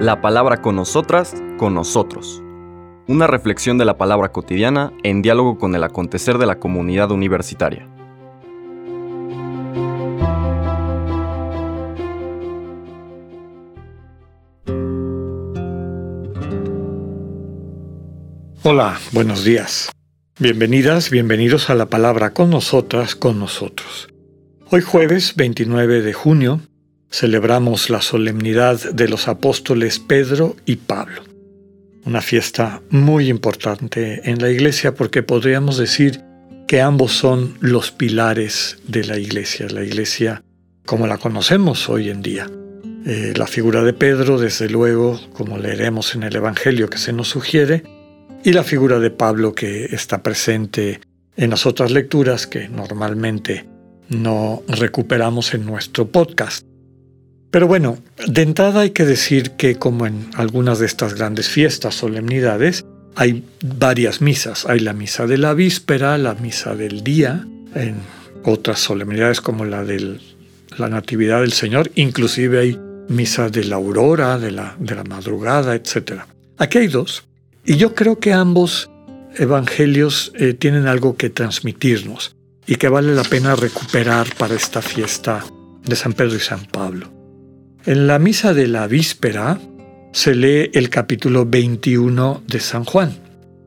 La palabra con nosotras, con nosotros. Una reflexión de la palabra cotidiana en diálogo con el acontecer de la comunidad universitaria. Hola, buenos días. Bienvenidas, bienvenidos a la palabra con nosotras, con nosotros. Hoy jueves 29 de junio celebramos la solemnidad de los apóstoles Pedro y Pablo. Una fiesta muy importante en la iglesia porque podríamos decir que ambos son los pilares de la iglesia, la iglesia como la conocemos hoy en día. Eh, la figura de Pedro, desde luego, como leeremos en el Evangelio que se nos sugiere, y la figura de Pablo que está presente en las otras lecturas que normalmente no recuperamos en nuestro podcast. Pero bueno, de entrada hay que decir que como en algunas de estas grandes fiestas, solemnidades, hay varias misas. Hay la misa de la víspera, la misa del día, en otras solemnidades como la de la Natividad del Señor, inclusive hay misa de la aurora, de la, de la madrugada, etc. Aquí hay dos, y yo creo que ambos evangelios eh, tienen algo que transmitirnos y que vale la pena recuperar para esta fiesta de San Pedro y San Pablo. En la misa de la víspera se lee el capítulo 21 de San Juan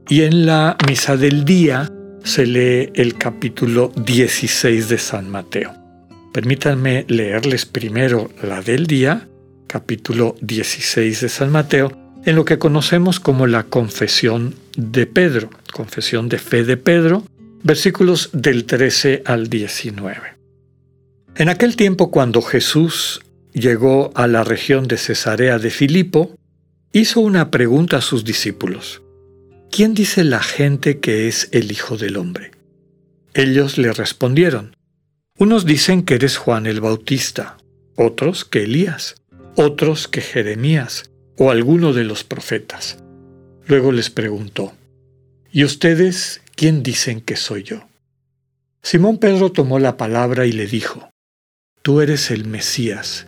y en la misa del día se lee el capítulo 16 de San Mateo. Permítanme leerles primero la del día, capítulo 16 de San Mateo, en lo que conocemos como la confesión de Pedro, confesión de fe de Pedro, versículos del 13 al 19. En aquel tiempo cuando Jesús llegó a la región de Cesarea de Filipo, hizo una pregunta a sus discípulos. ¿Quién dice la gente que es el Hijo del Hombre? Ellos le respondieron, unos dicen que eres Juan el Bautista, otros que Elías, otros que Jeremías o alguno de los profetas. Luego les preguntó, ¿y ustedes quién dicen que soy yo? Simón Pedro tomó la palabra y le dijo, Tú eres el Mesías,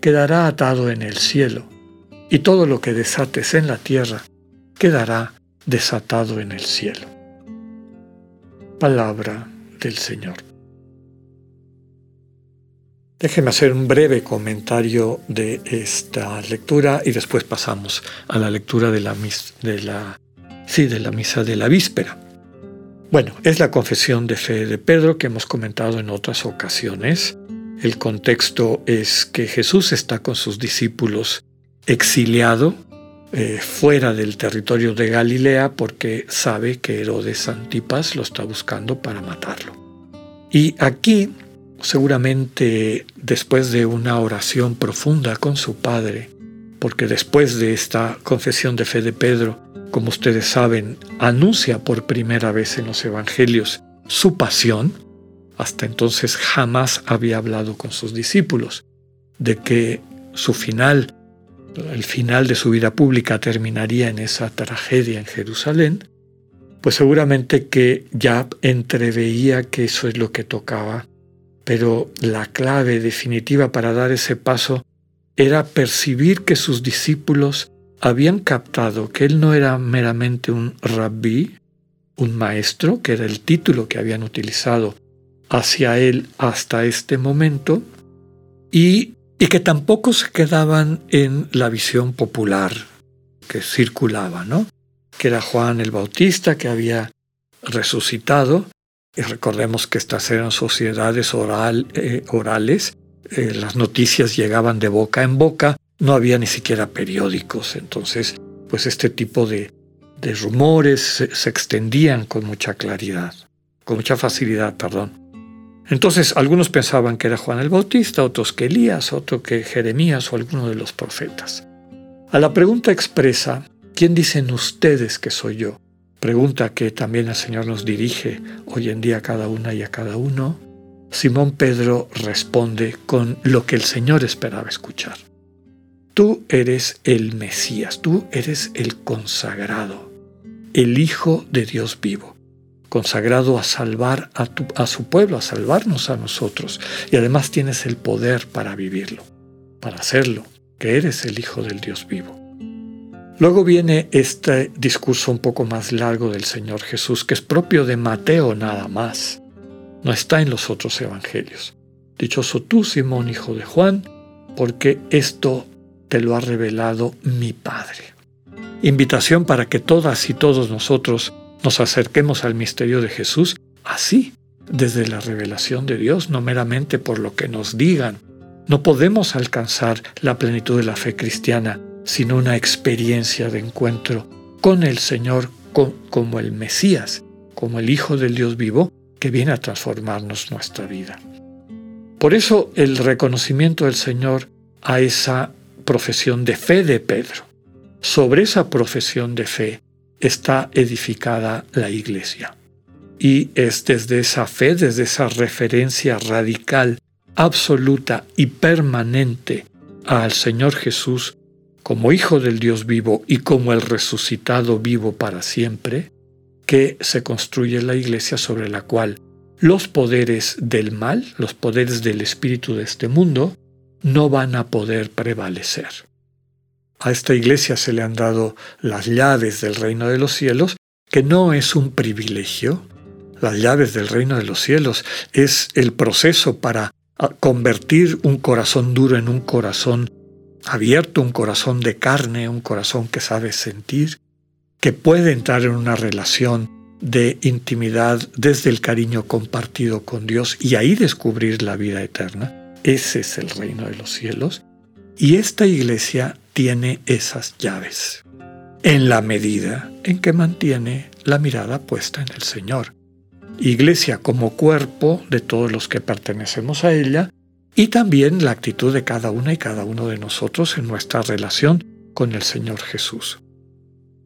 quedará atado en el cielo, y todo lo que desates en la tierra quedará desatado en el cielo. Palabra del Señor. Déjeme hacer un breve comentario de esta lectura y después pasamos a la lectura de la, de la, sí, de la misa de la víspera. Bueno, es la confesión de fe de Pedro que hemos comentado en otras ocasiones. El contexto es que Jesús está con sus discípulos exiliado eh, fuera del territorio de Galilea porque sabe que Herodes Antipas lo está buscando para matarlo. Y aquí, seguramente después de una oración profunda con su Padre, porque después de esta confesión de fe de Pedro, como ustedes saben, anuncia por primera vez en los Evangelios su pasión, hasta entonces jamás había hablado con sus discípulos de que su final, el final de su vida pública terminaría en esa tragedia en Jerusalén, pues seguramente que ya entreveía que eso es lo que tocaba, pero la clave definitiva para dar ese paso era percibir que sus discípulos habían captado que él no era meramente un rabí, un maestro, que era el título que habían utilizado hacia él hasta este momento y, y que tampoco se quedaban en la visión popular que circulaba, ¿no? Que era Juan el Bautista que había resucitado. Y recordemos que estas eran sociedades oral, eh, orales, eh, las noticias llegaban de boca en boca, no había ni siquiera periódicos, entonces pues este tipo de, de rumores se, se extendían con mucha claridad, con mucha facilidad, perdón. Entonces algunos pensaban que era Juan el Bautista, otros que Elías, otros que Jeremías o alguno de los profetas. A la pregunta expresa, ¿quién dicen ustedes que soy yo? Pregunta que también el Señor nos dirige hoy en día a cada una y a cada uno. Simón Pedro responde con lo que el Señor esperaba escuchar. Tú eres el Mesías, tú eres el consagrado, el Hijo de Dios vivo, consagrado a salvar a, a, su pueblo, a salvarnos a nosotros, y además tienes el poder para vivirlo, para hacerlo, que eres el Hijo del Dios vivo. Luego viene este discurso un poco más largo del Señor Jesús, que es propio de Mateo nada más. No está en los otros evangelios. Dichoso tú, Simón, hijo de Juan, porque esto te lo ha revelado mi Padre. Invitación para que todas y todos nosotros nos acerquemos al misterio de Jesús así, desde la revelación de Dios, no meramente por lo que nos digan. No podemos alcanzar la plenitud de la fe cristiana sino una experiencia de encuentro con el Señor como el Mesías, como el Hijo del Dios vivo, que viene a transformarnos nuestra vida. Por eso el reconocimiento del Señor a esa profesión de fe de Pedro. Sobre esa profesión de fe está edificada la iglesia. Y es desde esa fe, desde esa referencia radical, absoluta y permanente al Señor Jesús, como Hijo del Dios vivo y como el resucitado vivo para siempre, que se construye la iglesia sobre la cual los poderes del mal, los poderes del espíritu de este mundo, no van a poder prevalecer. A esta iglesia se le han dado las llaves del reino de los cielos, que no es un privilegio. Las llaves del reino de los cielos es el proceso para convertir un corazón duro en un corazón abierto, un corazón de carne, un corazón que sabe sentir, que puede entrar en una relación de intimidad desde el cariño compartido con Dios y ahí descubrir la vida eterna. Ese es el reino de los cielos. Y esta iglesia tiene esas llaves, en la medida en que mantiene la mirada puesta en el Señor. Iglesia como cuerpo de todos los que pertenecemos a ella, y también la actitud de cada una y cada uno de nosotros en nuestra relación con el Señor Jesús.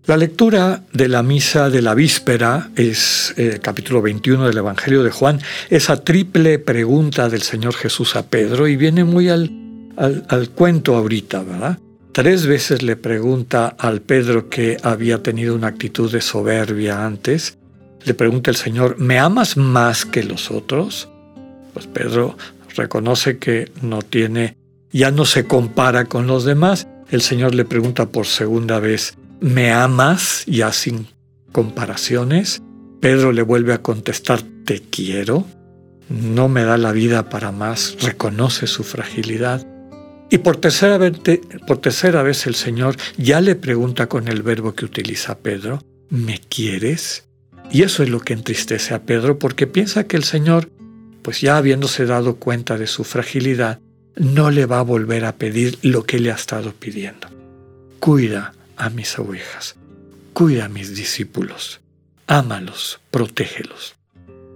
La lectura de la misa de la víspera es eh, capítulo 21 del Evangelio de Juan, esa triple pregunta del Señor Jesús a Pedro y viene muy al, al, al cuento ahorita, ¿verdad? Tres veces le pregunta al Pedro que había tenido una actitud de soberbia antes. Le pregunta el Señor, ¿me amas más que los otros? Pues Pedro reconoce que no tiene, ya no se compara con los demás. El Señor le pregunta por segunda vez, ¿me amas? Ya sin comparaciones. Pedro le vuelve a contestar, te quiero. No me da la vida para más, reconoce su fragilidad. Y por tercera, vez, el Señor ya le pregunta con el verbo que utiliza Pedro, ¿me quieres? Y eso es lo que entristece a Pedro porque piensa que el Señor pues ya habiéndose dado cuenta de su fragilidad, no le va a volver a pedir lo que le ha estado pidiendo. Cuida a mis ovejas, cuida a mis discípulos, ámalos, protégelos.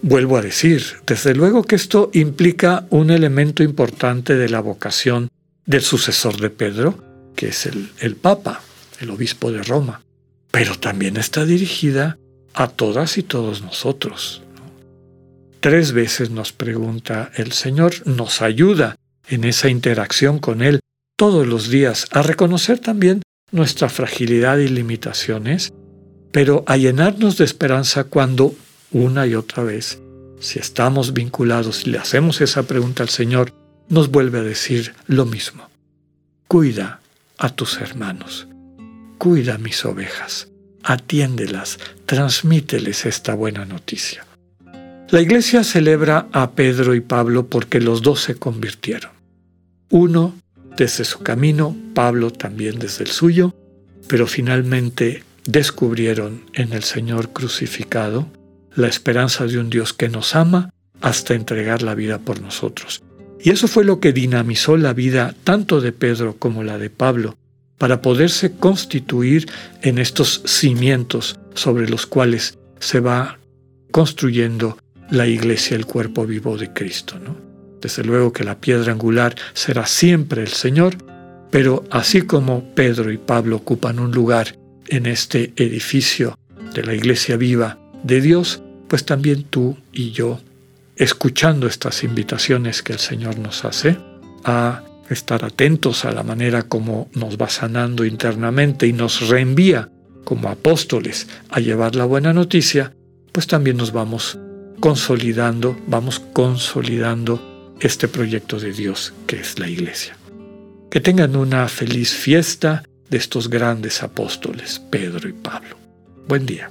Vuelvo a decir, desde luego que esto implica un elemento importante de la vocación del sucesor de Pedro, que es el, el Papa, el obispo de Roma, pero también está dirigida a todas y todos nosotros, Tres veces nos pregunta el Señor, nos ayuda en esa interacción con Él todos los días a reconocer también nuestra fragilidad y limitaciones, pero a llenarnos de esperanza cuando una y otra vez, si estamos vinculados y le hacemos esa pregunta al Señor, nos vuelve a decir lo mismo. Cuida a tus hermanos, cuida mis ovejas, atiéndelas, transmíteles esta buena noticia. La iglesia celebra a Pedro y Pablo porque los dos se convirtieron. Uno desde su camino, Pablo también desde el suyo, pero finalmente descubrieron en el Señor crucificado la esperanza de un Dios que nos ama hasta entregar la vida por nosotros. Y eso fue lo que dinamizó la vida tanto de Pedro como la de Pablo, para poderse constituir en estos cimientos sobre los cuales se va construyendo la iglesia, el cuerpo vivo de Cristo. Desde luego que la piedra angular será siempre el Señor, pero así como Pedro y Pablo ocupan un lugar en este edificio de la iglesia viva de Dios, pues también tú y yo, escuchando estas invitaciones que el Señor nos hace, a estar atentos a la manera como nos va sanando internamente y nos reenvía como apóstoles a llevar la buena noticia, pues también nos vamos consolidando, vamos consolidando este proyecto de Dios que es la iglesia. Que tengan una feliz fiesta de estos grandes apóstoles, Pedro y Pablo. Buen día.